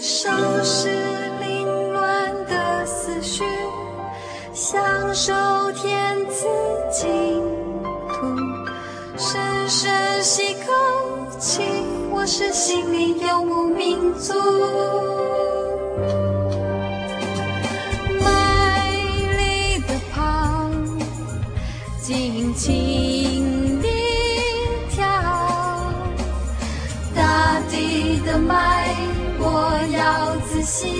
收拾凌乱的思绪，享受天赐净土，深深吸口气，我是心灵游牧民族。要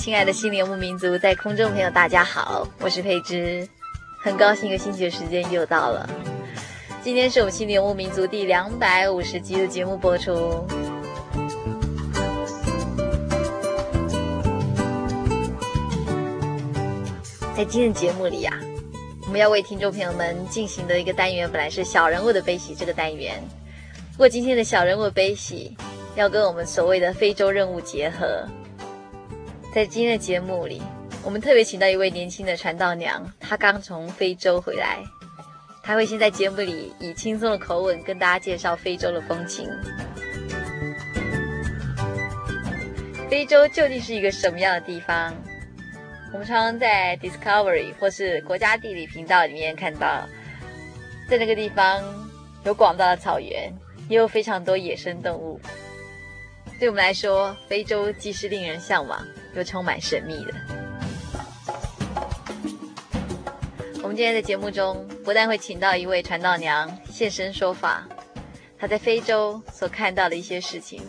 亲爱的心灵游牧民族，在空中朋友，大家好，我是佩芝，很高兴一个星期的时间又到了。今天是我们心灵游牧民族第两百五十集的节目播出。在今天节目里呀、啊，我们要为听众朋友们进行的一个单元，本来是小人物的悲喜这个单元，不过今天的小人物悲喜要跟我们所谓的非洲任务结合。在今天的节目里，我们特别请到一位年轻的传道娘，她刚从非洲回来，她会先在节目里以轻松的口吻跟大家介绍非洲的风情。非洲究竟是一个什么样的地方？我们常常在 Discovery 或是国家地理频道里面看到，在那个地方有广大的草原，也有非常多野生动物。对我们来说，非洲既是令人向往，又充满神秘的。我们今天的节目中，不但会请到一位传道娘现身说法，她在非洲所看到的一些事情，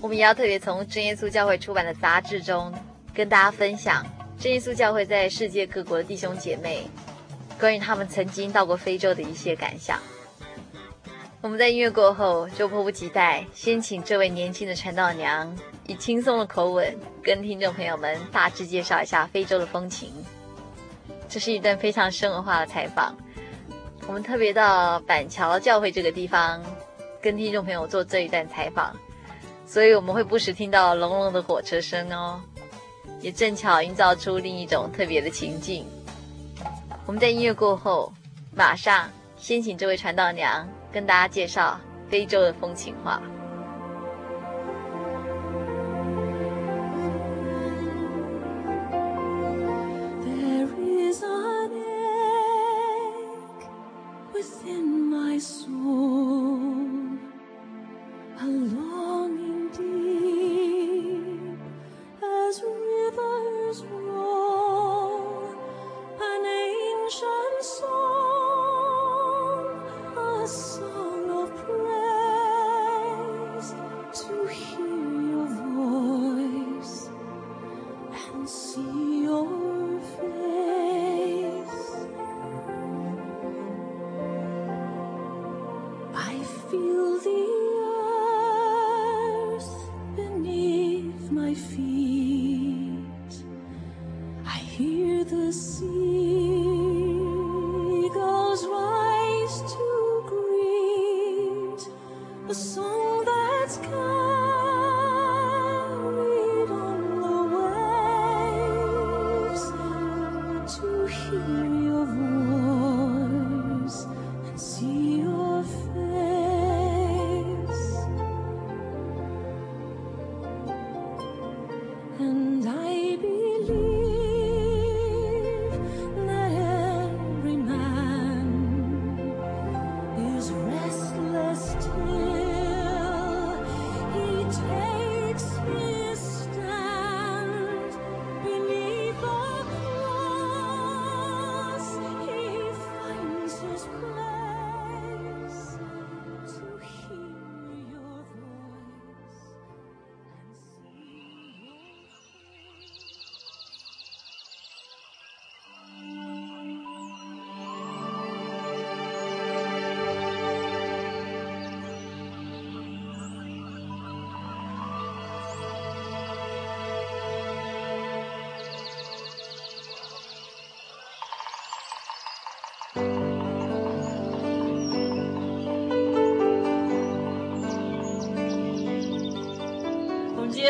我们也要特别从真耶稣教会出版的杂志中，跟大家分享真耶稣教会在世界各国的弟兄姐妹，关于他们曾经到过非洲的一些感想。我们在音乐过后，就迫不及待，先请这位年轻的传道娘以轻松的口吻，跟听众朋友们大致介绍一下非洲的风情。这是一段非常生活化的采访。我们特别到板桥教会这个地方，跟听众朋友做这一段采访，所以我们会不时听到隆隆的火车声哦，也正巧营造出另一种特别的情境。我们在音乐过后，马上先请这位传道娘。跟大家介绍非洲的风情画。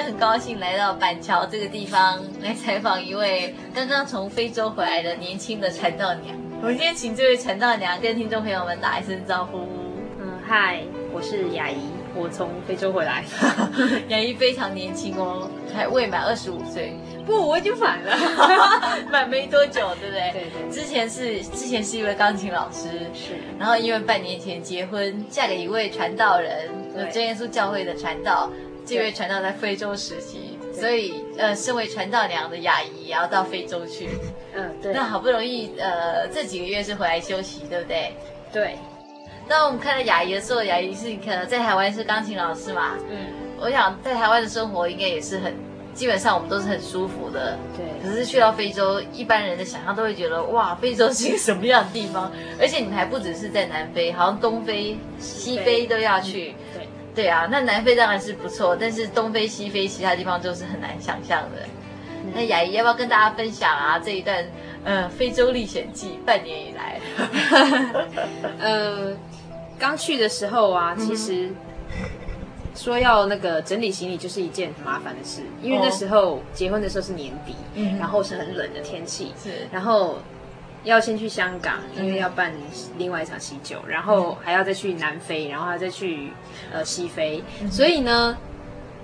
很高兴来到板桥这个地方来采访一位刚刚从非洲回来的年轻的传道娘。我们今天请这位传道娘跟听众朋友们打一声招呼。嗯，嗨，我是雅怡，我从非洲回来。雅怡非常年轻哦，还未满二十五岁。不，我已经满了，满没多久，对不对？对对。之前是之前是一位钢琴老师，是。然后因为半年前结婚，嫁给一位传道人，真耶稣教会的传道。这位传道在非洲实习，所以呃，身为传道娘的雅怡也要到非洲去。嗯，对。那好不容易呃，这几个月是回来休息，对不对？对。那我们看到雅怡的时候，雅怡是可能在台湾是钢琴老师嘛？嗯。我想在台湾的生活应该也是很。基本上我们都是很舒服的，对。可是去到非洲，一般人的想象都会觉得，哇，非洲是一个什么样的地方？而且你们还不只是在南非，好像东非、西非都要去。对。对啊，那南非当然是不错，但是东非、西非其他地方就是很难想象的。嗯、那雅怡要不要跟大家分享啊？这一段呃非洲历险记，半年以来。呃，刚去的时候啊，其实。嗯说要那个整理行李就是一件很麻烦的事，因为那时候结婚的时候是年底，嗯，然后是很冷的天气，是，然后要先去香港，因为要办另外一场喜酒，然后还要再去南非，然后还要再去呃西非，所以呢。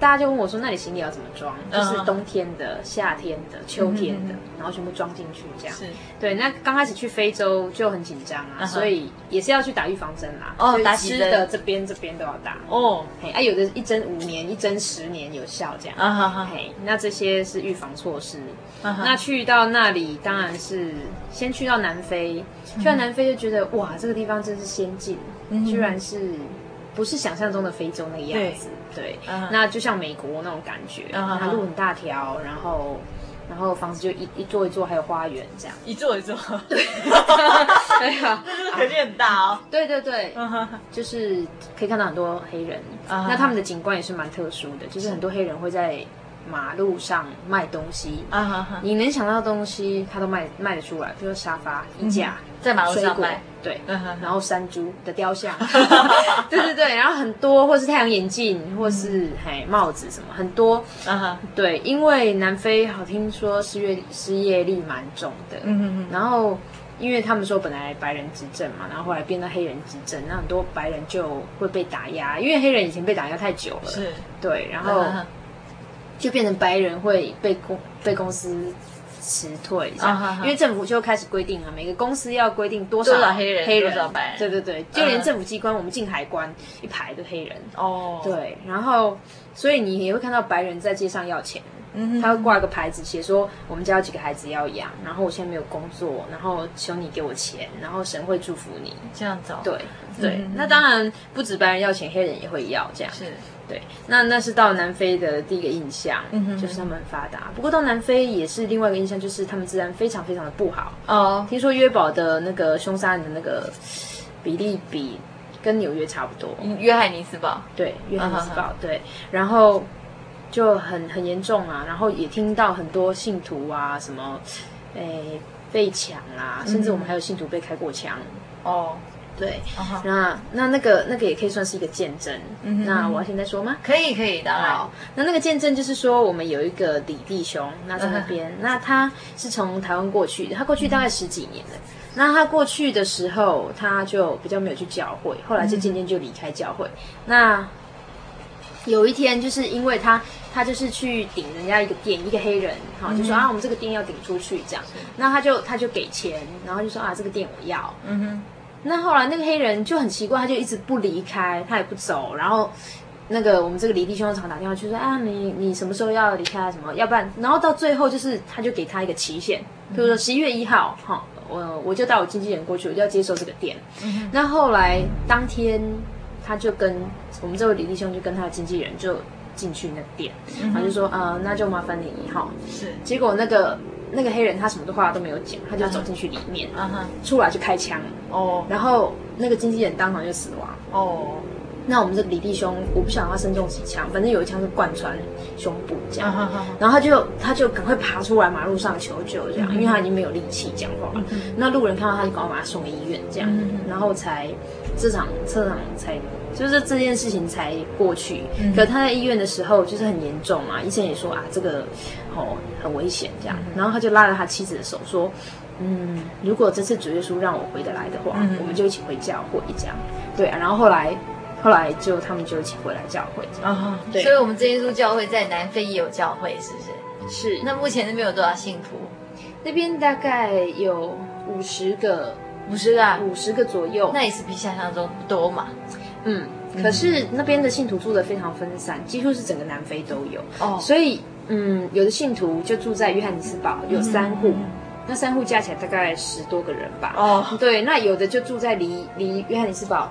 大家就问我说：“那你行李要怎么装？就是冬天的、夏天的、秋天的，然后全部装进去这样。是对。那刚开始去非洲就很紧张啊，所以也是要去打预防针啦。哦，打吃的这边这边都要打。哦，嘿，啊，有的一针五年，一针十年有效这样。啊哈哈。嘿，那这些是预防措施。那去到那里，当然是先去到南非。去到南非就觉得哇，这个地方真是先进，居然是。”不是想象中的非洲那个样子，对，对 uh huh. 那就像美国那种感觉，它、uh. 路很大条，然后，然后房子就一一座一座，还有花园这样，一座一座，对，对啊，肯定很大哦，对对对，uh. 就是可以看到很多黑人，uh. 那他们的景观也是蛮特殊的，就是很多黑人会在。马路上卖东西！你能想到的东西，他都卖卖得出来，比如说沙发、衣架，在马路上卖，对，然后山猪的雕像，对对对，然后很多，或是太阳眼镜，或是嘿帽子什么，很多。对，因为南非好听说失业失业率蛮重的，嗯嗯然后因为他们说本来白人执政嘛，然后后来变到黑人执政，那很多白人就会被打压，因为黑人以前被打压太久了，是，对，然后。就变成白人会被公被公司辞退，一下，因为政府就开始规定了，每个公司要规定多少黑人，黑人，对对对，就连政府机关，我们进海关一排都黑人。哦，对，然后所以你也会看到白人在街上要钱，他会挂一个牌子，写说我们家有几个孩子要养，然后我现在没有工作，然后求你给我钱，然后神会祝福你，这样子，对对，那当然不止白人要钱，黑人也会要这样。是。对，那那是到南非的第一个印象，嗯、哼就是他们很发达。不过到南非也是另外一个印象，就是他们治安非常非常的不好。哦，听说约堡的那个凶杀案的那个比例比跟纽约差不多。约翰尼斯堡，对，约翰尼斯堡，对，然后就很很严重啊。然后也听到很多信徒啊，什么，诶被抢啊，甚至我们还有信徒被开过枪。哦。对，uh huh. 那那那个那个也可以算是一个见证。嗯、哼那我要现在说吗？可以，可以，当然。好，那那个见证就是说，我们有一个李弟兄，那在那边，uh huh. 那他是从台湾过去的，他过去大概十几年了。Uh. 那他过去的时候，他就比较没有去教会，后来就渐渐就离开教会。Uh. 那有一天，就是因为他他就是去顶人家一个店，一个黑人，哈、uh，huh. 就说啊，我们这个店要顶出去这样。Uh. 那他就他就给钱，然后就说啊，这个店我要。嗯哼、uh。那后来那个黑人就很奇怪，他就一直不离开，他也不走。然后那个我们这个李弟兄常打电话去说啊，你你什么时候要离开？什么？要不然，然后到最后就是他就给他一个期限，比如说十一月一号，哈，我我就带我经纪人过去，我就要接受这个店。嗯、那后来当天他就跟我们这位李弟兄就跟他的经纪人就进去那个店，然后就说啊、呃，那就麻烦你哈。是。结果那个。那个黑人他什么的话都没有讲，他就走进去里面，uh huh. 出来就开枪，哦，uh. 然后那个经纪人当场就死亡，哦，那我们这个李弟兄，我不晓得他身中几枪，反正有一枪是贯穿胸部这样。然后他就他就赶快爬出来马路上求救这样，嗯、因为他已经没有力气讲话了。嗯、那路人看到他就赶快把他送医院这样，嗯、然后才这场这场才就是这件事情才过去。嗯、可他在医院的时候就是很严重嘛，医生也说啊这个哦很危险这样。嗯、然后他就拉着他妻子的手说。嗯，如果这次主耶稣让我回得来的话，嗯、我们就一起回教会这样。对啊，然后后来，后来就他们就一起回来教会。啊，对。所以，我们这耶稣教会在南非也有教会，是不是？是。那目前那边有多少信徒？那边大概有五十个，五十个，五十个左右。那也是比想象中不多嘛。嗯。可是那边的信徒住的非常分散，几乎是整个南非都有。哦。所以，嗯，有的信徒就住在约翰尼斯堡，有三户。嗯那三户加起来大概十多个人吧。哦，oh. 对，那有的就住在离离约翰尼斯堡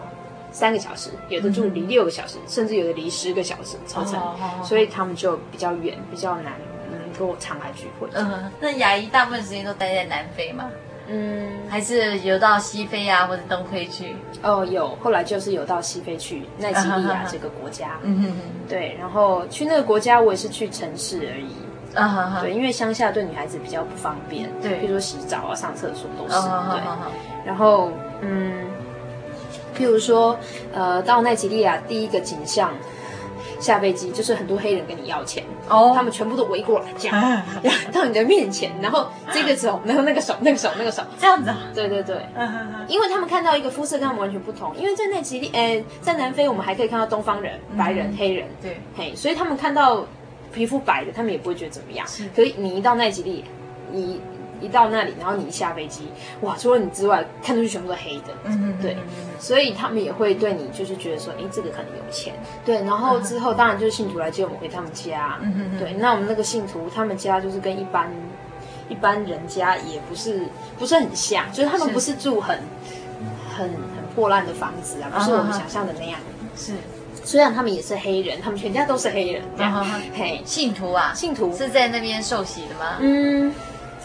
三个小时，有的住离六个小时，嗯、甚至有的离十个小时车程，oh, oh, oh. 所以他们就比较远，比较难能够常来聚会。嗯、uh，huh. 那亚姨大部分时间都待在南非吗？嗯，还是游到西非啊，或者东非去？哦，有，后来就是游到西非去，奈及利亚这个国家。嗯嗯嗯，对，然后去那个国家，我也是去城市而已。啊哈哈，对，因为乡下对女孩子比较不方便，对，比如说洗澡啊、上厕所都是，对。然后，嗯，譬如说，呃，到奈及利亚第一个景象，下飞机就是很多黑人跟你要钱，哦，他们全部都围过来，这样，到你的面前，然后这个手，然后那个手，那个手，那个手，这样子，对对对，因为他们看到一个肤色跟他们完全不同，因为在奈及利，呃，在南非我们还可以看到东方人、白人、黑人，对，嘿，所以他们看到。皮肤白的，他们也不会觉得怎么样。是。可是你一到奈及利亚，你一到那里，然后你一下飞机，哇，除了你之外，看出去全部都黑的。嗯嗯对，所以他们也会对你就是觉得说，哎，这个可能有钱。对，然后之后当然就是信徒来接我们回他们家。嗯嗯对，那我们那个信徒，他们家就是跟一般一般人家也不是不是很像，就是他们不是住很是很很破烂的房子啊，不是我们想象的那样。是。虽然他们也是黑人，他们全家都是黑人，这样。嘿，信徒啊，信徒是在那边受洗的吗？嗯，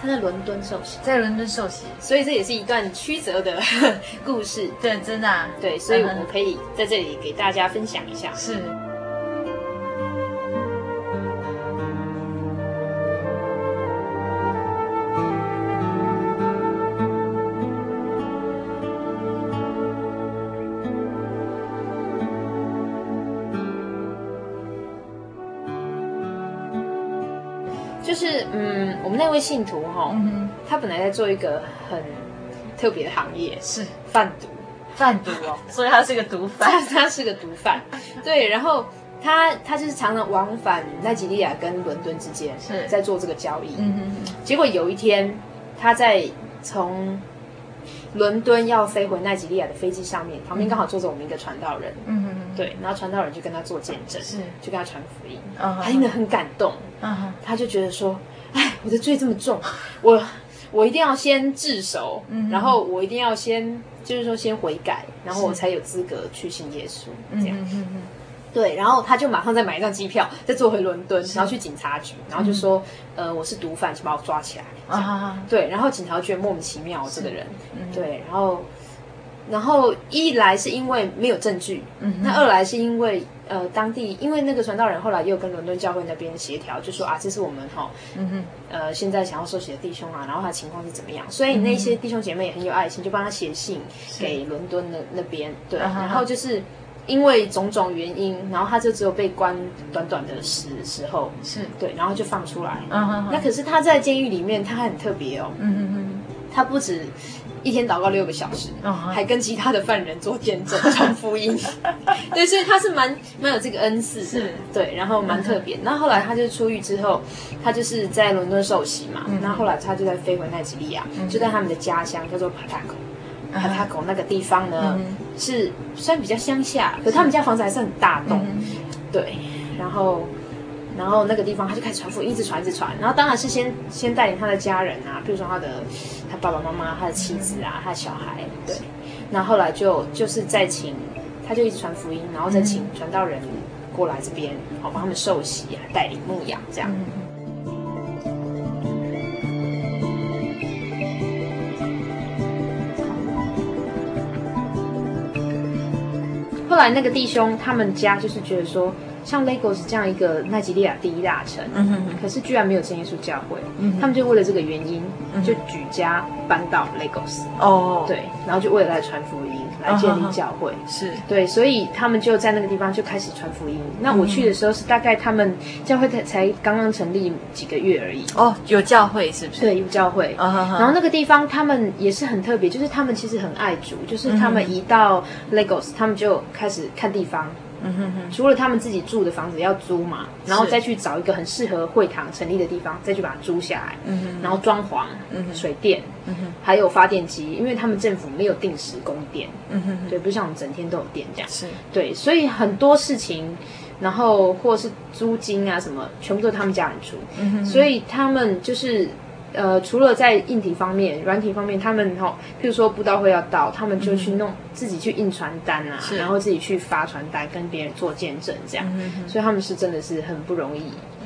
他在伦敦受洗，在伦敦受洗，所以这也是一段曲折的 故事。对，真的啊。对，所以我们可以在这里给大家分享一下。是。是信徒哈，嗯、他本来在做一个很特别的行业，是。贩毒，贩毒哦，所以他是个毒贩，他是个毒贩，对，然后他他就是常常往返奈及利亚跟伦敦之间，是。在做这个交易，嗯哼，结果有一天他在从。伦敦要飞回奈及利亚的飞机上面，旁边刚好坐着我们一个传道人，嗯哼哼，对，然后传道人就跟他做见证，是，就跟他传福音，他听得很感动，他就觉得说，哎，我的罪这么重，我我一定要先自首，然后我一定要先就是说先悔改，然后我才有资格去信耶稣，这样。对，然后他就马上再买一张机票，再坐回伦敦，然后去警察局，然后就说：“呃，我是毒贩，就把我抓起来。”啊，对，然后警察觉得莫名其妙，这个人，对，然后，然后一来是因为没有证据，那二来是因为呃，当地因为那个传道人后来又跟伦敦教会那边协调，就说啊，这是我们哈，嗯哼，呃，现在想要受洗的弟兄啊，然后他情况是怎么样？所以那些弟兄姐妹也很有爱心，就帮他写信给伦敦的那边，对，然后就是。因为种种原因，然后他就只有被关短短的时时候，是对，然后就放出来。那可是他在监狱里面，他很特别哦。嗯嗯嗯，他不止一天祷告六个小时，还跟其他的犯人做见证、传福音。对，所以他是蛮蛮有这个恩赐的。是，对，然后蛮特别。那后来他就出狱之后，他就是在伦敦受洗嘛。那后来他就在飞回奈及利亚，就在他们的家乡叫做帕塔口。帕塔口那个地方呢，嗯、是虽然比较乡下，可是他们家房子还是很大栋，嗯、对。然后，然后那个地方他就开始传福音，一直传，一直传。然后当然是先先带领他的家人啊，比如说他的他爸爸妈妈、他的妻子啊、嗯、他的小孩，对。然后后来就就是再请，他就一直传福音，然后再请传道人过来这边，好帮他们受洗啊，带领牧养这样。后来那个弟兄他们家就是觉得说。像 Lagos 这样一个奈及利亚第一大城，嗯哼哼，可是居然没有真耶稣教会，嗯、他们就为了这个原因，嗯、就举家搬到 Lagos。哦，对，然后就为了来传福音，来建立教会。哦、是，对，所以他们就在那个地方就开始传福音。那我去的时候是大概他们教会才才刚刚成立几个月而已。哦，有教会是不是？对，有教会。哦、然后那个地方他们也是很特别，就是他们其实很爱主，就是他们一到 Lagos，他们就开始看地方。嗯哼哼，除了他们自己住的房子要租嘛，然后再去找一个很适合会堂成立的地方，再去把它租下来。嗯哼，然后装潢，水电，嗯哼，还有发电机，因为他们政府没有定时供电。嗯哼，对，不像我们整天都有电这样。是，对，所以很多事情，然后或是租金啊什么，全部都是他们家人出。嗯哼，所以他们就是。呃，除了在硬体方面、软体方面，他们哈、哦，譬如说布道会要到，他们就去弄、嗯、自己去印传单啊，然后自己去发传单，跟别人做见证这样。所以他们是真的是很不容易。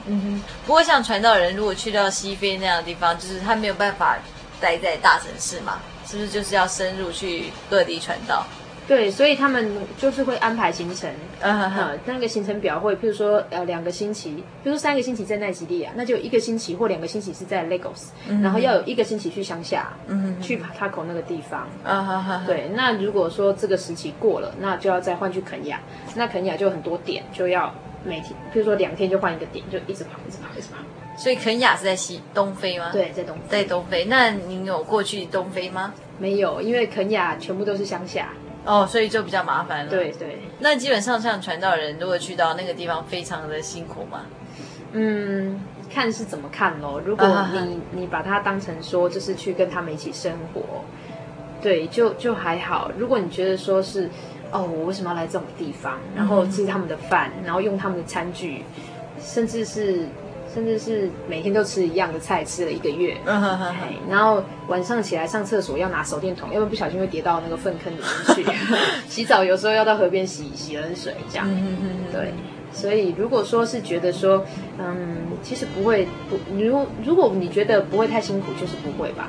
嗯哼。不过像传道人，如果去到西非那样的地方，就是他没有办法待在大城市嘛，是不是就是要深入去各地传道？对，所以他们就是会安排行程，呃、uh，huh. 那个行程表会，譬如说，呃，两个星期，譬如说三个星期在奈及利亚，那就一个星期或两个星期是在 Lagos，、uh huh. 然后要有一个星期去乡下，uh huh. 去帕塔口那个地方，啊哈哈，对，那如果说这个时期过了，那就要再换去肯亚，那肯亚就很多点，就要每天，譬如说两天就换一个点，就一直跑，一直跑，一直跑。所以肯亚是在西东非吗？对，在东非，在东非。那您有过去东非吗？没有，因为肯亚全部都是乡下。哦，所以就比较麻烦了。对对，那基本上像传道人，如果去到那个地方，非常的辛苦嘛。嗯，看是怎么看咯。如果你、uh. 你把它当成说，就是去跟他们一起生活，对，就就还好。如果你觉得说是，哦，我为什么要来这种地方？然后吃他们的饭，然后用他们的餐具，甚至是。甚至是每天都吃一样的菜，吃了一个月，嗯哼哼，然后晚上起来上厕所要拿手电筒，要不然不小心会跌到那个粪坑里面去。洗澡有时候要到河边洗洗冷水，这样。对，所以如果说是觉得说，嗯，其实不会不，如如果你觉得不会太辛苦，就是不会吧。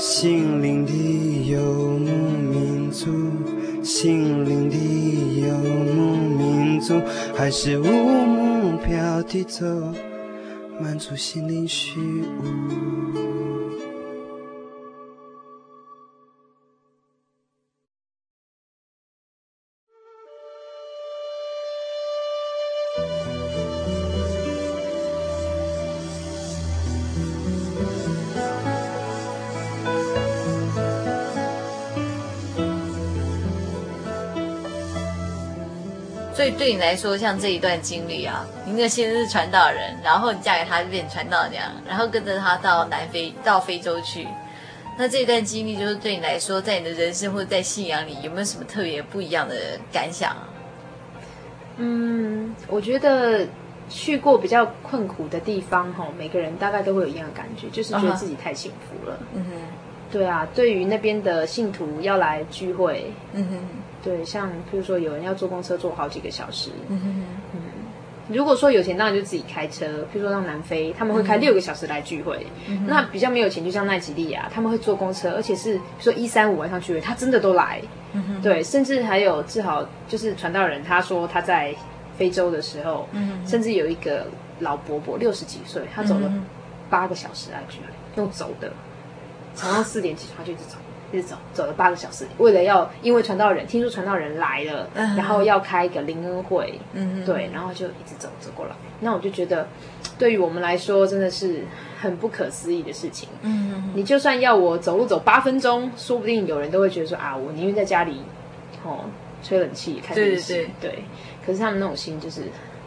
心灵的游牧民族，心灵的游牧民族，还是无目标地走，满足心灵虚无。所以对你来说，像这一段经历啊，你那个先生是传道人，然后你嫁给他就变传道娘，然后跟着他到南非到非洲去，那这一段经历就是对你来说，在你的人生或者在信仰里，有没有什么特别不一样的感想啊？嗯，我觉得去过比较困苦的地方，哈，每个人大概都会有一样的感觉，就是觉得自己太幸福了。嗯哼，对啊，对于那边的信徒要来聚会，嗯哼，对，像譬如说有人要坐公车坐好几个小时，嗯哼嗯，如果说有钱，当然就自己开车，譬如说到南非，他们会开六个小时来聚会。嗯、那比较没有钱，就像奈吉利亚，他们会坐公车，而且是说一三五晚上聚会，他真的都来。嗯，对，甚至还有志豪就是传道人，他说他在。非洲的时候，嗯、甚至有一个老伯伯六十几岁，他走了八个小时来聚会，用走的，早上四点起床就一直走，一直走，走了八个小时，为了要因为传道人听说传道人来了，嗯、然后要开一个灵恩会，嗯、对，然后就一直走走过来。那我就觉得，对于我们来说，真的是很不可思议的事情。嗯，你就算要我走路走八分钟，说不定有人都会觉得说啊，我宁愿在家里，哦，吹冷气看电视，对对对。对可是他们那种心就是，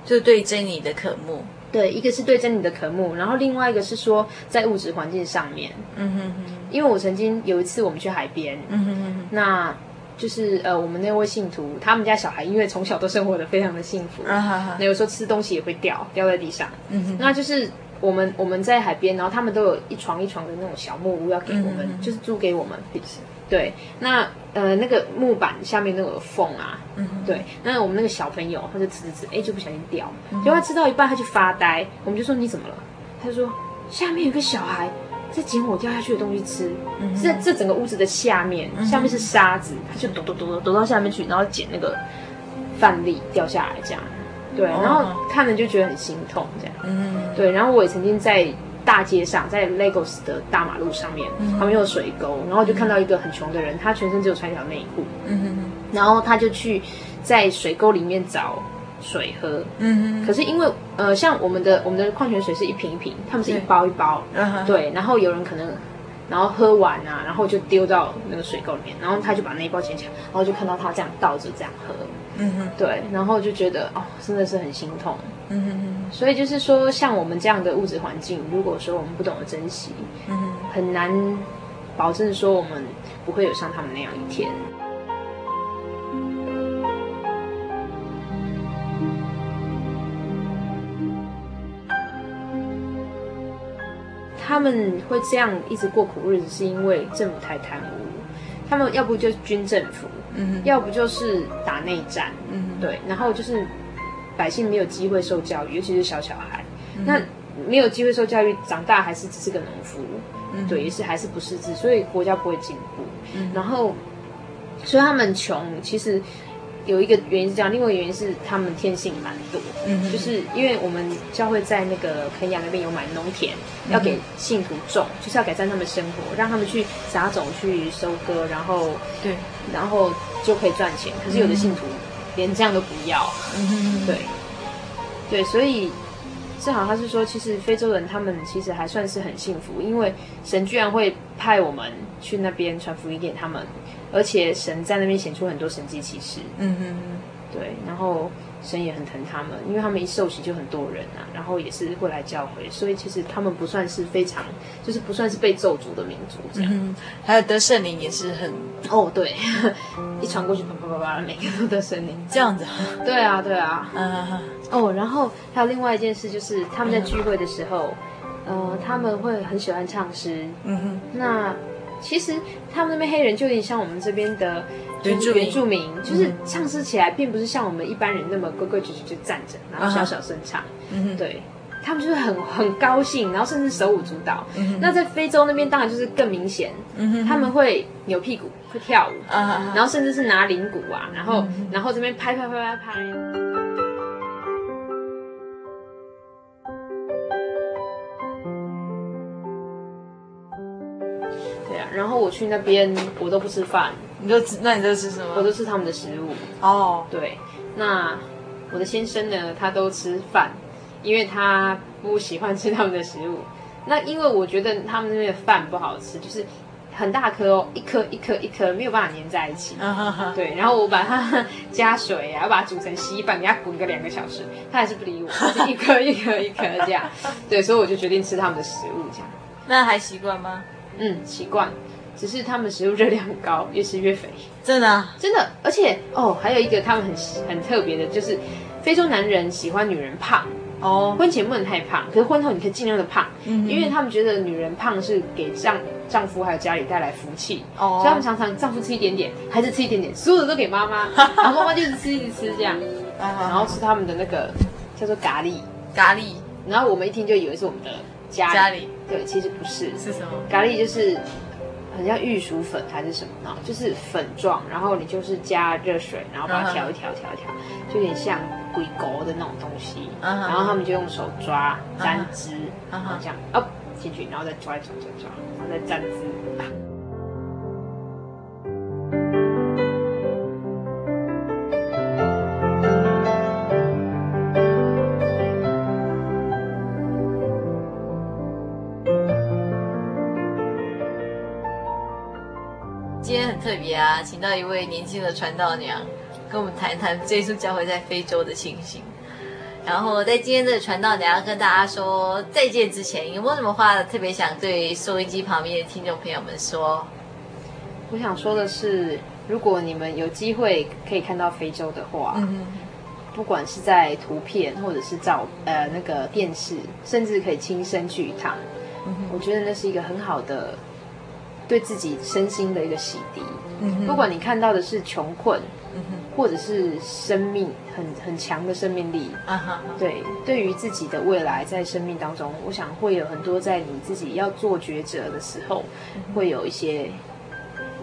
就是对真理的渴慕。对，一个是对真理的渴慕，然后另外一个是说在物质环境上面。嗯哼哼。因为我曾经有一次我们去海边，嗯哼哼。那就是呃，我们那位信徒，他们家小孩因为从小都生活的非常的幸福，啊哈哈。那有时候吃东西也会掉掉在地上。嗯哼。那就是我们我们在海边，然后他们都有一床一床的那种小木屋要给我们。就是租给我们。对，那呃那个木板下面那个缝啊，嗯，对，那我们那个小朋友他就吃吃吃，哎就不小心掉，结果他吃到一半他就发呆，我们就说你怎么了？他就说下面有个小孩在捡我掉下去的东西吃，嗯是，在这整个屋子的下面，下面是沙子，他就躲躲躲躲躲到下面去，然后捡那个饭粒掉下来这样，对，然后看了就觉得很心痛这样，嗯，对，然后我也曾经在。大街上，在 Lagos 的大马路上面，旁边有水沟，然后就看到一个很穷的人，他全身只有穿一条内裤，嗯、哼然后他就去在水沟里面找水喝，嗯、哼可是因为呃，像我们的我们的矿泉水是一瓶一瓶，他们是一包一包，对，对，然后有人可能然后喝完啊，然后就丢到那个水沟里面，然后他就把那一包捡起来，然后就看到他这样倒着这样喝，嗯哼，对，然后就觉得哦，真的是很心痛。嗯哼哼，所以就是说，像我们这样的物质环境，如果说我们不懂得珍惜，嗯哼，很难保证说我们不会有像他们那样一天。他们会这样一直过苦日子，是因为政府太贪污。他们要不就是军政府，嗯，要不就是打内战，嗯，对，然后就是。百姓没有机会受教育，尤其是小小孩，嗯、那没有机会受教育，长大还是只是个农夫，嗯、对，也是还是不识字，所以国家不会进步。嗯、然后，所以他们穷，其实有一个原因是这样，另外一个原因是他们天性蛮多，嗯，就是因为我们教会在那个肯亚那边有买农田，要给信徒种，就是要改善他们生活，让他们去撒种、去收割，然后对，然后就可以赚钱。可是有的信徒。连这样都不要，对，对，所以正好他是说，其实非洲人他们其实还算是很幸福，因为神居然会派我们去那边传福音给他们，而且神在那边显出很多神迹奇事，嗯哼，对，然后。神也很疼他们，因为他们一受洗就很多人啊，然后也是会来教会，所以其实他们不算是非常，就是不算是被咒诅的民族这样。嗯，还有得圣灵也是很哦，对，一传过去啪啪啪啪，每个都得圣灵这样子。对啊，对啊，嗯，哦，然后还有另外一件事就是他们在聚会的时候，呃，他们会很喜欢唱诗。嗯哼，那其实他们那边黑人就有点像我们这边的。原住原住民就是唱诗起来，并不是像我们一般人那么规规矩矩就站着，然后小小声唱。嗯哼，对，他们就是很很高兴，然后甚至手舞足蹈。嗯哼，那在非洲那边当然就是更明显。嗯哼，他们会扭屁股，会跳舞。啊，然后甚至是拿铃鼓啊，然后然后这边拍拍拍拍拍。对啊，然后我去那边，我都不吃饭。你就吃，那你都吃什么？我都吃他们的食物。哦，对，那我的先生呢？他都吃饭，因为他不喜欢吃他们的食物。那因为我觉得他们那边的饭不好吃，就是很大颗哦，一颗一颗一颗没有办法粘在一起。对，然后我把它加水啊，把它煮成稀饭，给它滚个两个小时，他还是不理我，是一颗一颗一颗这样。对，所以我就决定吃他们的食物这样。那还习惯吗？嗯，习惯。只是他们食物热量很高，越吃越肥。真的啊？真的。而且哦，还有一个他们很很特别的，就是非洲男人喜欢女人胖。哦，婚前不能太胖，可是婚后你可以尽量的胖，嗯，因为他们觉得女人胖是给丈丈夫还有家里带来福气，哦，所以他们常常丈夫吃一点点，孩子吃一点点，所有的都给妈妈，然后妈妈就一直吃一直吃这样，然后吃他们的那个叫做咖喱，咖喱，然后我们一听就以为是我们的家里，家里，对，其实不是，是什么？咖喱就是。很像玉薯粉还是什么呢？就是粉状，然后你就是加热水，然后把它调一调，调一调，就有点像鬼狗的那种东西。然后他们就用手抓沾汁，然后这样哦进去，然后再抓一抓，抓抓，然后再沾汁。到一位年轻的传道娘，跟我们谈谈这耶稣教会在非洲的情形。然后在今天的传道娘要跟大家说再见之前，有没有什么话特别想对收音机旁边的听众朋友们说？我想说的是，如果你们有机会可以看到非洲的话，嗯，不管是在图片或者是照呃那个电视，甚至可以亲身去一趟，嗯，我觉得那是一个很好的。对自己身心的一个洗涤。嗯，不管你看到的是穷困，嗯，或者是生命很很强的生命力，啊哈，对，对于自己的未来，在生命当中，我想会有很多在你自己要做抉择的时候，嗯，会有一些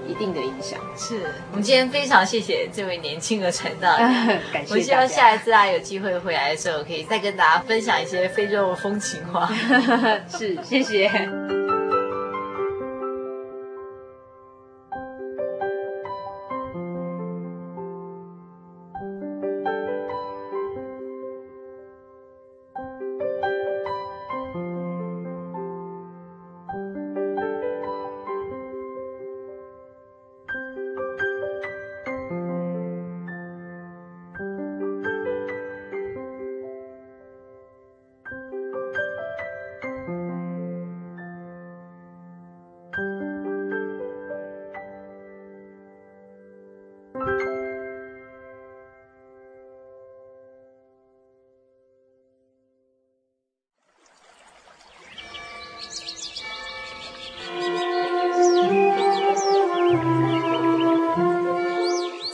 一定的影响。是我们今天非常谢谢这位年轻的传道，感谢。我希望下一次啊有机会回来的时候，可以再跟大家分享一些非洲的风情话。是，谢谢。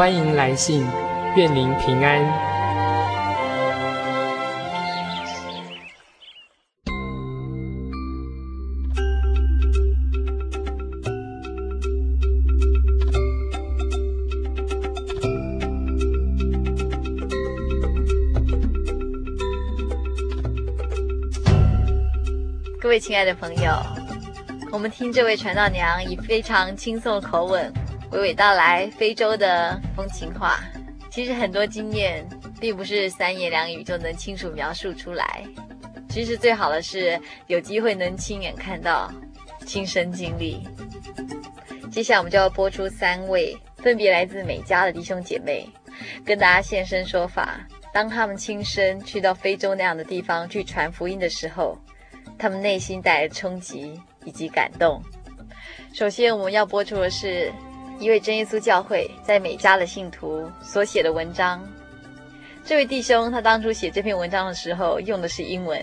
欢迎来信，愿您平安。各位亲爱的朋友，我们听这位传道娘以非常轻松的口吻。娓娓道来非洲的风情话，其实很多经验并不是三言两语就能清楚描述出来。其实最好的是有机会能亲眼看到、亲身经历。接下来我们就要播出三位分别来自美加的弟兄姐妹，跟大家现身说法。当他们亲身去到非洲那样的地方去传福音的时候，他们内心带来的冲击以及感动。首先我们要播出的是。一位真耶稣教会在美加的信徒所写的文章。这位弟兄他当初写这篇文章的时候用的是英文，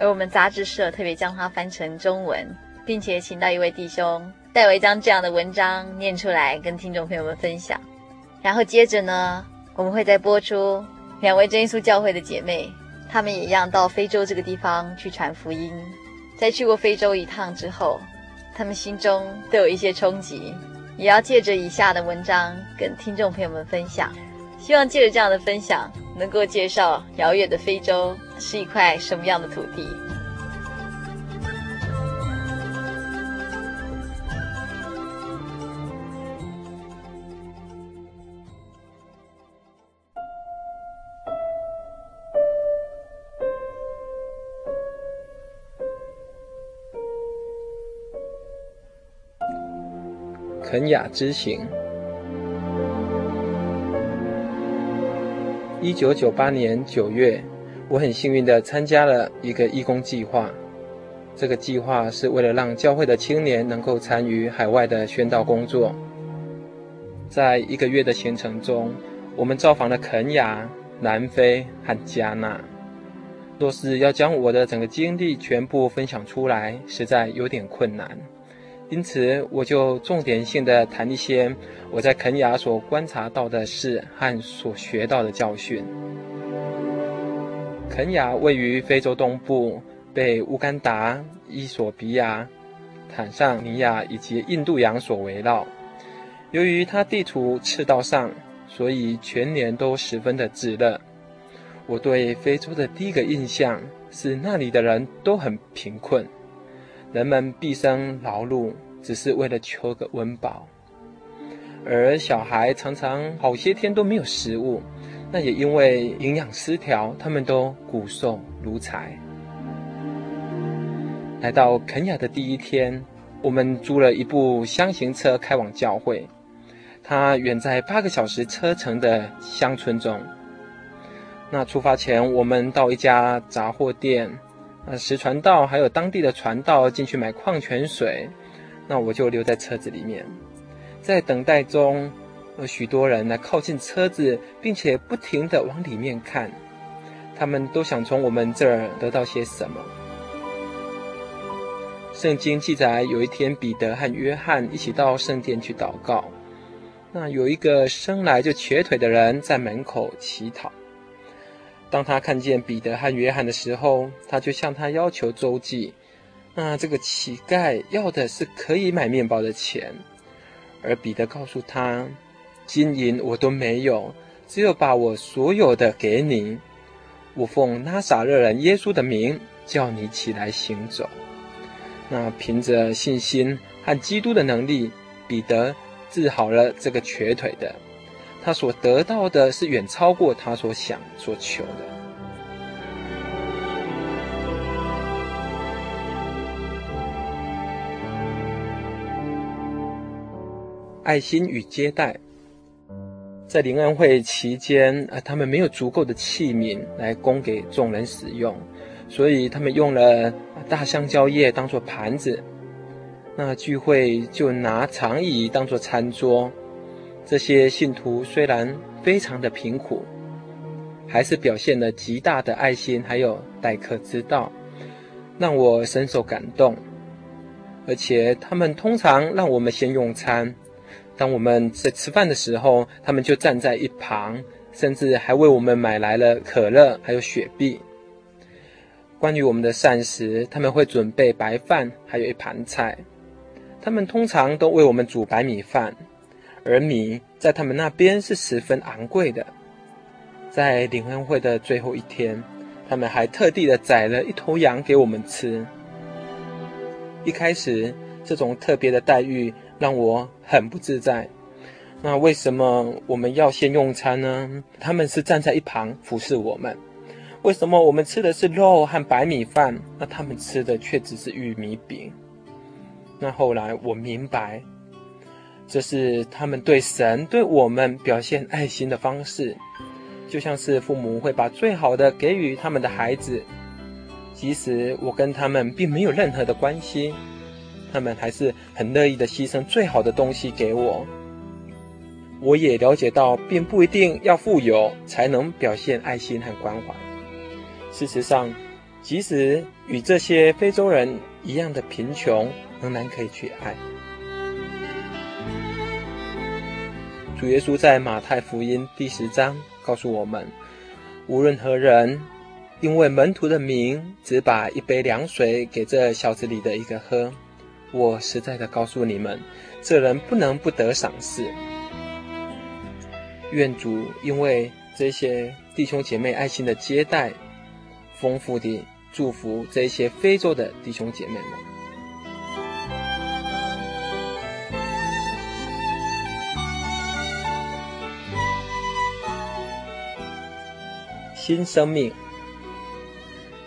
而我们杂志社特别将它翻成中文，并且请到一位弟兄代为将这样的文章念出来跟听众朋友们分享。然后接着呢，我们会再播出两位真耶稣教会的姐妹，她们也一样到非洲这个地方去传福音。在去过非洲一趟之后，他们心中都有一些冲击，也要借着以下的文章跟听众朋友们分享。希望借着这样的分享，能够介绍遥远的非洲是一块什么样的土地。肯雅之行。一九九八年九月，我很幸运的参加了一个义工计划。这个计划是为了让教会的青年能够参与海外的宣道工作。在一个月的行程中，我们造访了肯雅、南非和加纳。若是要将我的整个经历全部分享出来，实在有点困难。因此，我就重点性的谈一些我在肯亚所观察到的事和所学到的教训。肯亚位于非洲东部，被乌干达、伊索比亚、坦桑尼亚以及印度洋所围绕。由于它地处赤道上，所以全年都十分的炙热。我对非洲的第一个印象是，那里的人都很贫困。人们毕生劳碌，只是为了求个温饱，而小孩常常好些天都没有食物，那也因为营养失调，他们都骨瘦如柴。来到肯亚的第一天，我们租了一部箱型车开往教会，它远在八个小时车程的乡村中。那出发前，我们到一家杂货店。啊，石传道还有当地的传道进去买矿泉水，那我就留在车子里面，在等待中，有许多人来靠近车子，并且不停地往里面看，他们都想从我们这儿得到些什么。圣经记载，有一天彼得和约翰一起到圣殿去祷告，那有一个生来就瘸腿的人在门口乞讨。当他看见彼得和约翰的时候，他就向他要求周济。那这个乞丐要的是可以买面包的钱，而彼得告诉他：“金银我都没有，只有把我所有的给你。我奉拿撒勒人耶稣的名，叫你起来行走。”那凭着信心和基督的能力，彼得治好了这个瘸腿的。他所得到的是远超过他所想所求的。爱心与接待，在灵恩会期间，呃，他们没有足够的器皿来供给众人使用，所以他们用了大香蕉叶当做盘子。那聚会就拿长椅当做餐桌。这些信徒虽然非常的贫苦，还是表现了极大的爱心，还有待客之道，让我深受感动。而且他们通常让我们先用餐，当我们在吃饭的时候，他们就站在一旁，甚至还为我们买来了可乐，还有雪碧。关于我们的膳食，他们会准备白饭，还有一盘菜。他们通常都为我们煮白米饭。而米在他们那边是十分昂贵的。在领恩会的最后一天，他们还特地的宰了一头羊给我们吃。一开始，这种特别的待遇让我很不自在。那为什么我们要先用餐呢？他们是站在一旁服侍我们。为什么我们吃的是肉和白米饭，那他们吃的却只是玉米饼？那后来我明白。这是他们对神、对我们表现爱心的方式，就像是父母会把最好的给予他们的孩子，即使我跟他们并没有任何的关系，他们还是很乐意的牺牲最好的东西给我。我也了解到，并不一定要富有才能表现爱心和关怀。事实上，即使与这些非洲人一样的贫穷，仍然可以去爱。主耶稣在马太福音第十章告诉我们：无论何人，因为门徒的名，只把一杯凉水给这小子里的一个喝，我实在的告诉你们，这人不能不得赏赐。愿主因为这些弟兄姐妹爱心的接待，丰富地祝福这些非洲的弟兄姐妹们。新生命。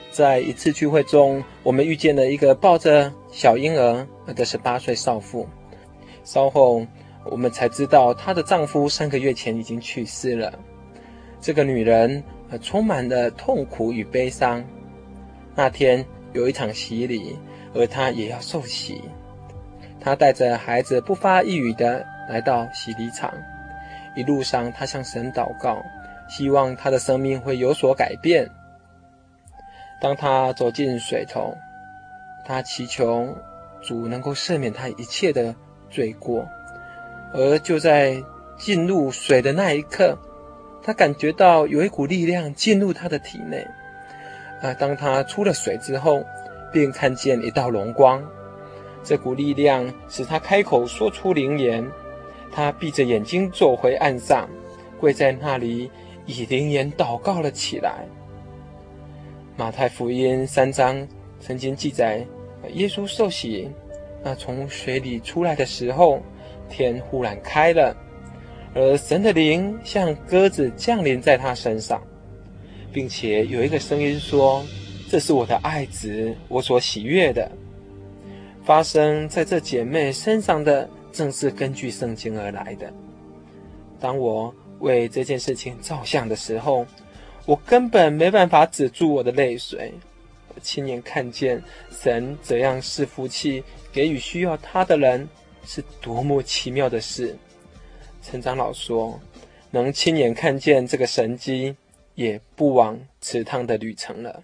在一次聚会中，我们遇见了一个抱着小婴儿的十八岁少妇。稍后，我们才知道她的丈夫三个月前已经去世了。这个女人充满了痛苦与悲伤。那天有一场洗礼，而她也要受洗。她带着孩子不发一语的来到洗礼场。一路上，她向神祷告，希望他的生命会有所改变。当他走进水头，他祈求主能够赦免他一切的罪过。而就在进入水的那一刻，他感觉到有一股力量进入他的体内。啊，当他出了水之后，便看见一道荣光。这股力量使他开口说出灵言。他闭着眼睛走回岸上，跪在那里，以灵言祷告了起来。马太福音三章曾经记载，耶稣受洗，那从水里出来的时候，天忽然开了，而神的灵像鸽子降临在他身上，并且有一个声音说：“这是我的爱子，我所喜悦的。”发生在这姐妹身上的，正是根据圣经而来的。当我为这件事情照相的时候，我根本没办法止住我的泪水，我亲眼看见神怎样赐福气给予需要他的人，是多么奇妙的事。陈长老说，能亲眼看见这个神机，也不枉此趟的旅程了。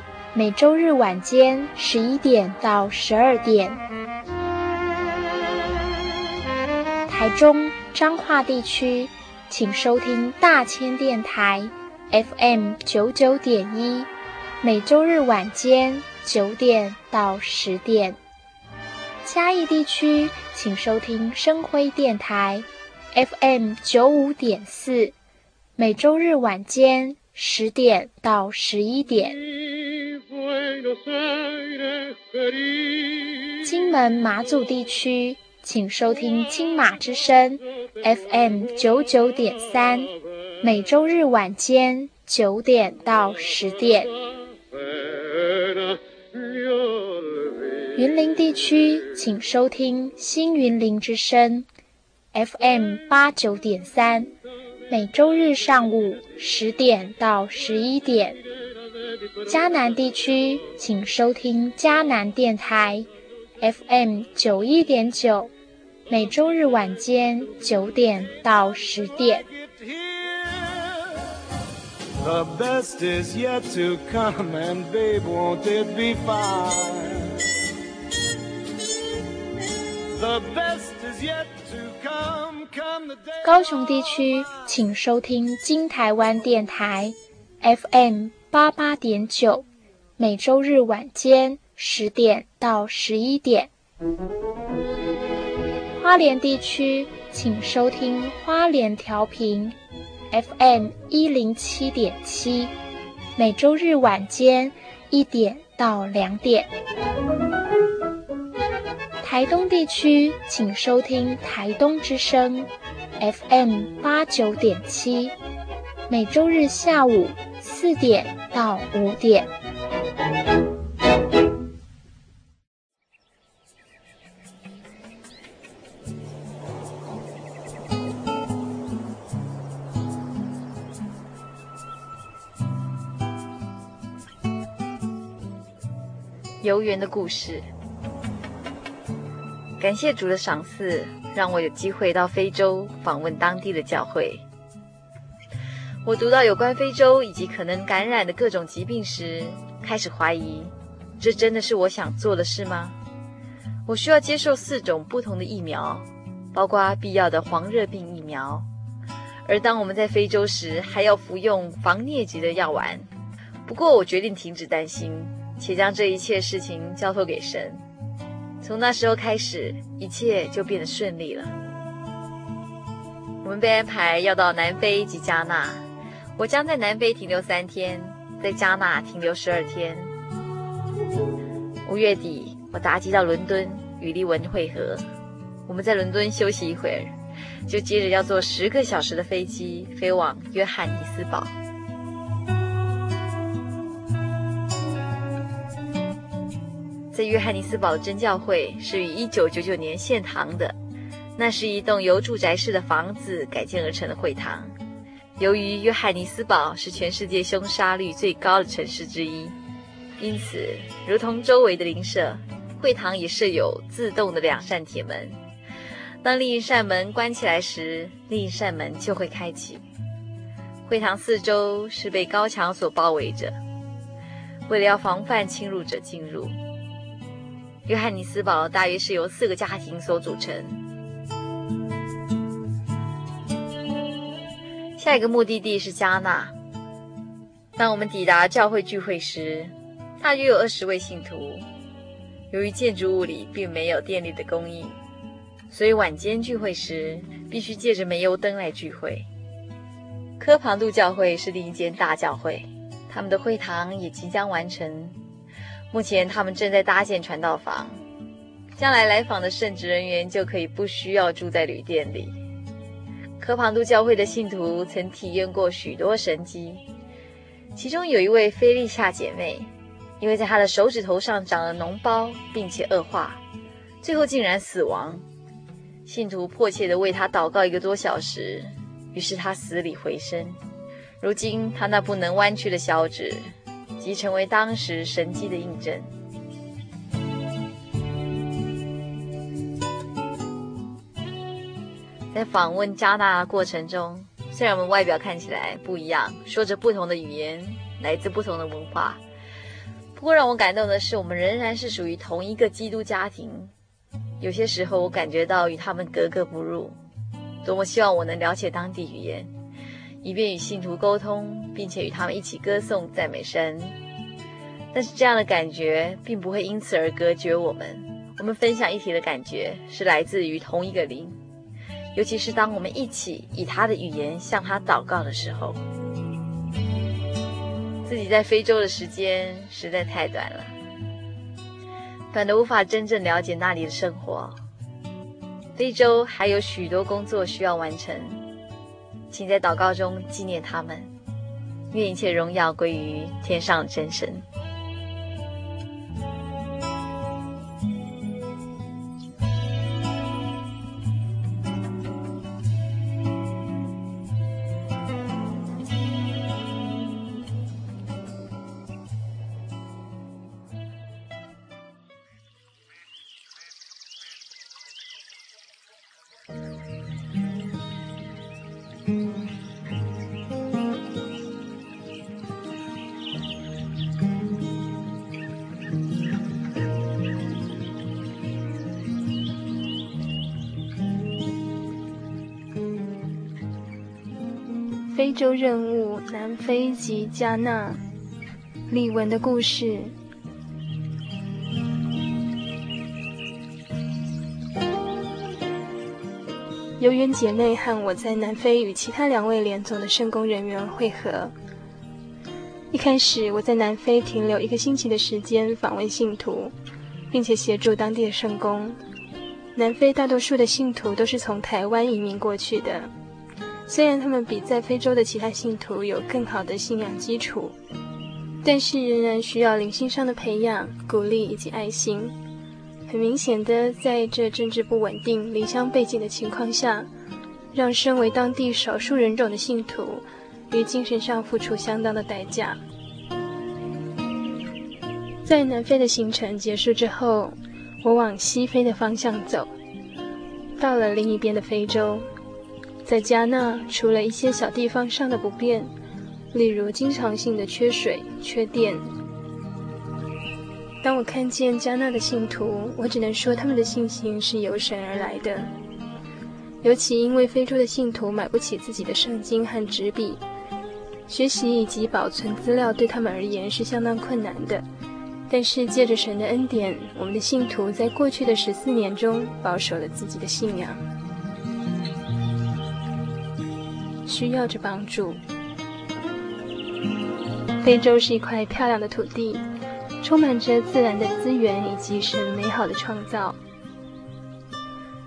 每周日晚间十一点到十二点，台中彰化地区，请收听大千电台 FM 九九点一，每周日晚间九点到十点。嘉义地区，请收听生辉电台 FM 九五点四，每周日晚间十点到十一点。金门马祖地区，请收听金马之声 FM 九九点三，每周日晚间九点到十点。云林地区，请收听新云林之声 FM 八九点三，每周日上午十点到十一点。嘉南地区，请收听嘉南电台 FM 九一点九，每周日晚间九点到十点。The best is yet to come, and babe, won't it be fine? The best is yet 高雄地区，请收听金台湾电台 FM 八八点九，每周日晚间十点到十一点。花莲地区，请收听花莲调频。FM 一零七点七，每周日晚间一点到两点。台东地区，请收听台东之声，FM 八九点七，每周日下午四点到五点。游园的故事。感谢主的赏赐，让我有机会到非洲访问当地的教会。我读到有关非洲以及可能感染的各种疾病时，开始怀疑：这真的是我想做的事吗？我需要接受四种不同的疫苗，包括必要的黄热病疫苗。而当我们在非洲时，还要服用防疟疾的药丸。不过，我决定停止担心。且将这一切事情交托给神。从那时候开始，一切就变得顺利了。我们被安排要到南非及加纳，我将在南非停留三天，在加纳停留十二天。五月底，我搭机到伦敦与利文会合。我们在伦敦休息一会儿，就接着要坐十个小时的飞机飞往约翰尼斯堡。在约翰尼斯堡的真教会是于一九九九年献堂的，那是一栋由住宅式的房子改建而成的会堂。由于约翰尼斯堡是全世界凶杀率最高的城市之一，因此，如同周围的邻舍，会堂也设有自动的两扇铁门。当另一扇门关起来时，另一扇门就会开启。会堂四周是被高墙所包围着，为了要防范侵入者进入。约翰尼斯堡大约是由四个家庭所组成。下一个目的地是加纳。当我们抵达教会聚会时，大约有二十位信徒。由于建筑物里并没有电力的供应，所以晚间聚会时必须借着煤油灯来聚会。科庞杜教会是另一间大教会，他们的会堂也即将完成。目前他们正在搭建传道房，将来来访的圣职人员就可以不需要住在旅店里。科庞都教会的信徒曾体验过许多神迹，其中有一位菲利夏姐妹，因为在她的手指头上长了脓包，并且恶化，最后竟然死亡。信徒迫切地为她祷告一个多小时，于是她死里回生。如今她那不能弯曲的小指，即成为当时神迹的印证。在访问加纳的过程中，虽然我们外表看起来不一样，说着不同的语言，来自不同的文化，不过让我感动的是，我们仍然是属于同一个基督家庭。有些时候，我感觉到与他们格格不入。多么希望我能了解当地语言。以便与信徒沟通，并且与他们一起歌颂赞美神。但是这样的感觉并不会因此而隔绝我们。我们分享一体的感觉是来自于同一个灵，尤其是当我们一起以他的语言向他祷告的时候。自己在非洲的时间实在太短了，短得无法真正了解那里的生活。非洲还有许多工作需要完成。请在祷告中纪念他们，愿一切荣耀归于天上真神。洲任务：南非及加纳。李文的故事。有缘姐妹和我在南非与其他两位联总的圣工人员会合。一开始，我在南非停留一个星期的时间访问信徒，并且协助当地的圣工。南非大多数的信徒都是从台湾移民过去的，虽然他们比在非洲的其他信徒有更好的信仰基础，但是仍然需要灵性上的培养、鼓励以及爱心。很明显的，在这政治不稳定、离乡背井的情况下，让身为当地少数人种的信徒于精神上付出相当的代价。在南非的行程结束之后，我往西非的方向走，到了另一边的非洲。在加纳，除了一些小地方上的不便，例如经常性的缺水、缺电。当我看见加纳的信徒，我只能说他们的信心是由神而来的。尤其因为非洲的信徒买不起自己的圣经和纸笔，学习以及保存资料对他们而言是相当困难的。但是借着神的恩典，我们的信徒在过去的十四年中保守了自己的信仰，需要着帮助。非洲是一块漂亮的土地。充满着自然的资源以及神美好的创造。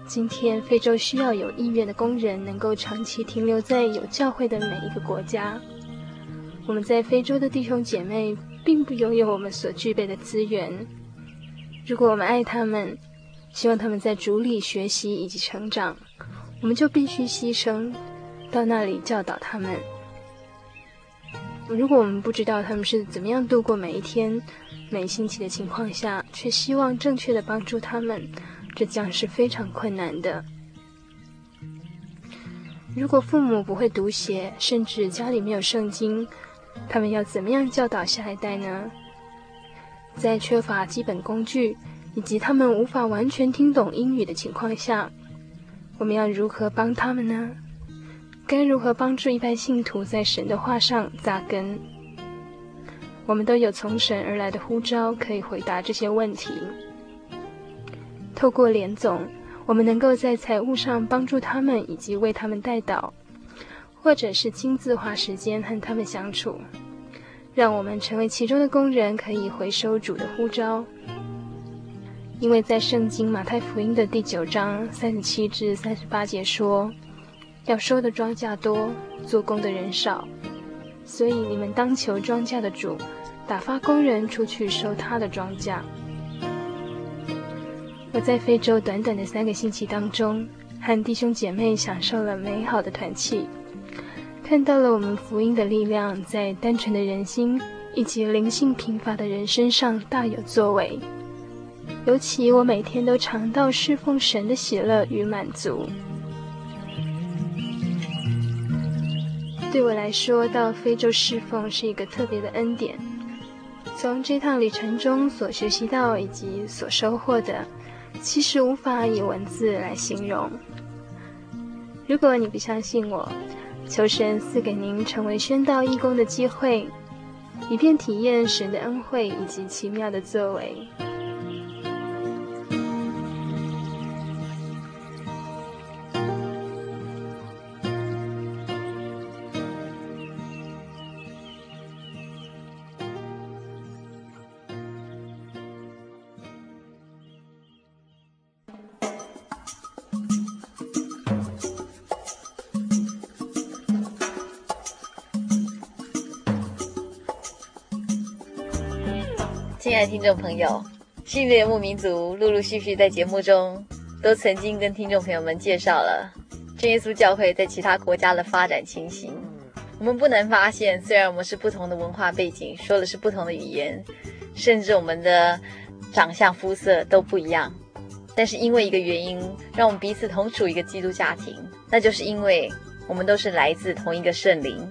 今天，非洲需要有意愿的工人，能够长期停留在有教会的每一个国家。我们在非洲的弟兄姐妹，并不拥有我们所具备的资源。如果我们爱他们，希望他们在主里学习以及成长，我们就必须牺牲，到那里教导他们。如果我们不知道他们是怎么样度过每一天，每星期的情况下，却希望正确的帮助他们，这将是非常困难的。如果父母不会读写，甚至家里没有圣经，他们要怎么样教导下一代呢？在缺乏基本工具，以及他们无法完全听懂英语的情况下，我们要如何帮他们呢？该如何帮助一般信徒在神的话上扎根？我们都有从神而来的呼召，可以回答这些问题。透过联总，我们能够在财务上帮助他们，以及为他们代祷，或者是亲自花时间和他们相处，让我们成为其中的工人，可以回收主的呼召。因为在圣经马太福音的第九章三十七至三十八节说，要收的庄稼多，做工的人少。所以你们当求庄稼的主，打发工人出去收他的庄稼。我在非洲短短的三个星期当中，和弟兄姐妹享受了美好的团契，看到了我们福音的力量在单纯的人心以及灵性贫乏的人身上大有作为。尤其我每天都尝到侍奉神的喜乐与满足。对我来说，到非洲侍奉是一个特别的恩典。从这趟旅程中所学习到以及所收获的，其实无法以文字来形容。如果你不相信我，求神赐给您成为宣道义工的机会，以便体验神的恩惠以及奇妙的作为。听众朋友，新的游牧民族陆陆续续在节目中都曾经跟听众朋友们介绍了真耶稣教会在其他国家的发展情形。我们不难发现，虽然我们是不同的文化背景，说的是不同的语言，甚至我们的长相肤色都不一样，但是因为一个原因，让我们彼此同处一个基督家庭，那就是因为我们都是来自同一个圣灵。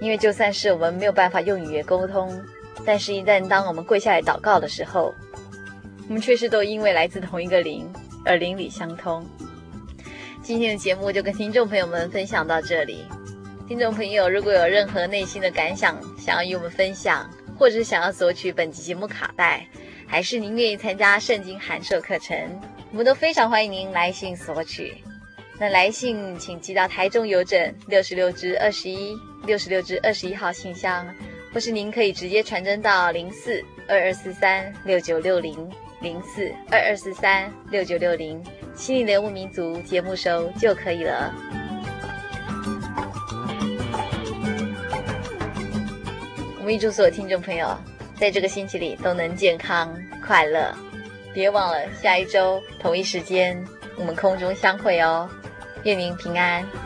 因为就算是我们没有办法用语言沟通。但是，一旦当我们跪下来祷告的时候，我们确实都因为来自同一个灵而灵里相通。今天的节目就跟听众朋友们分享到这里。听众朋友，如果有任何内心的感想，想要与我们分享，或者是想要索取本集节目卡带，还是您愿意参加圣经函授课程，我们都非常欢迎您来信索取。那来信请寄到台中邮政六十六支二十一六十六支二十一号信箱，或是您可以直接传真到零四二二四三六九六零零四二二四三六九六零，心灵的游牧民族节目收就可以了。我们预祝所有听众朋友，在这个星期里都能健康快乐。别忘了下一周同一时间，我们空中相会哦。愿您平安。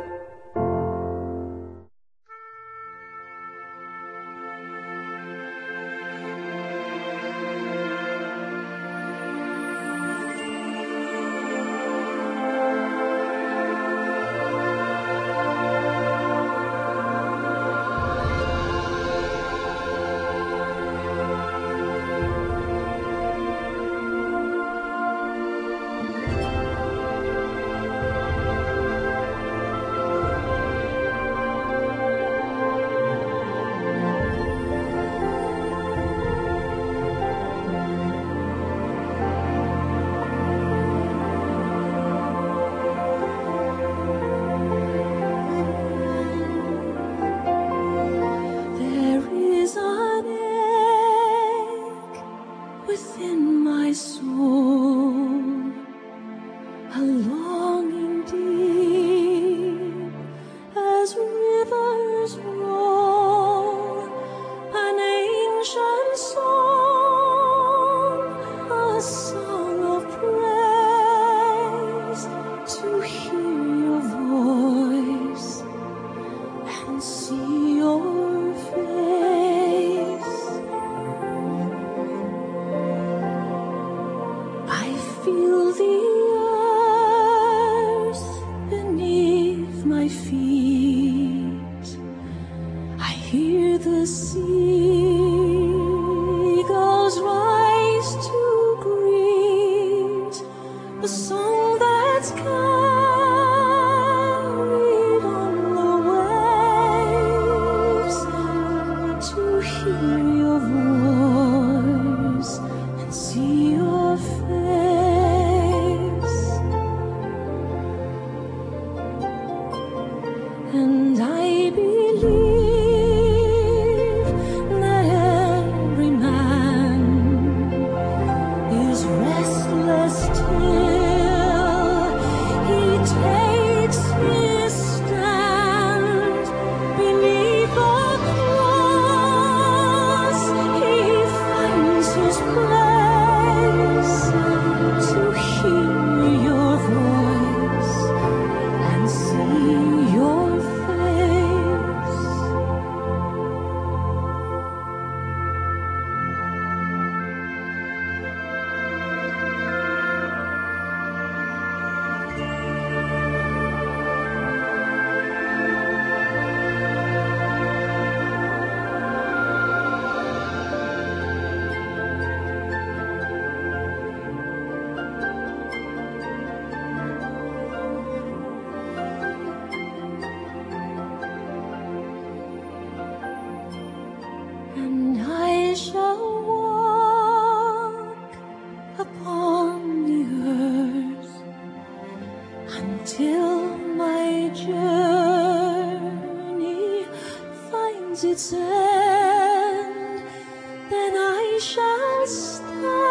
如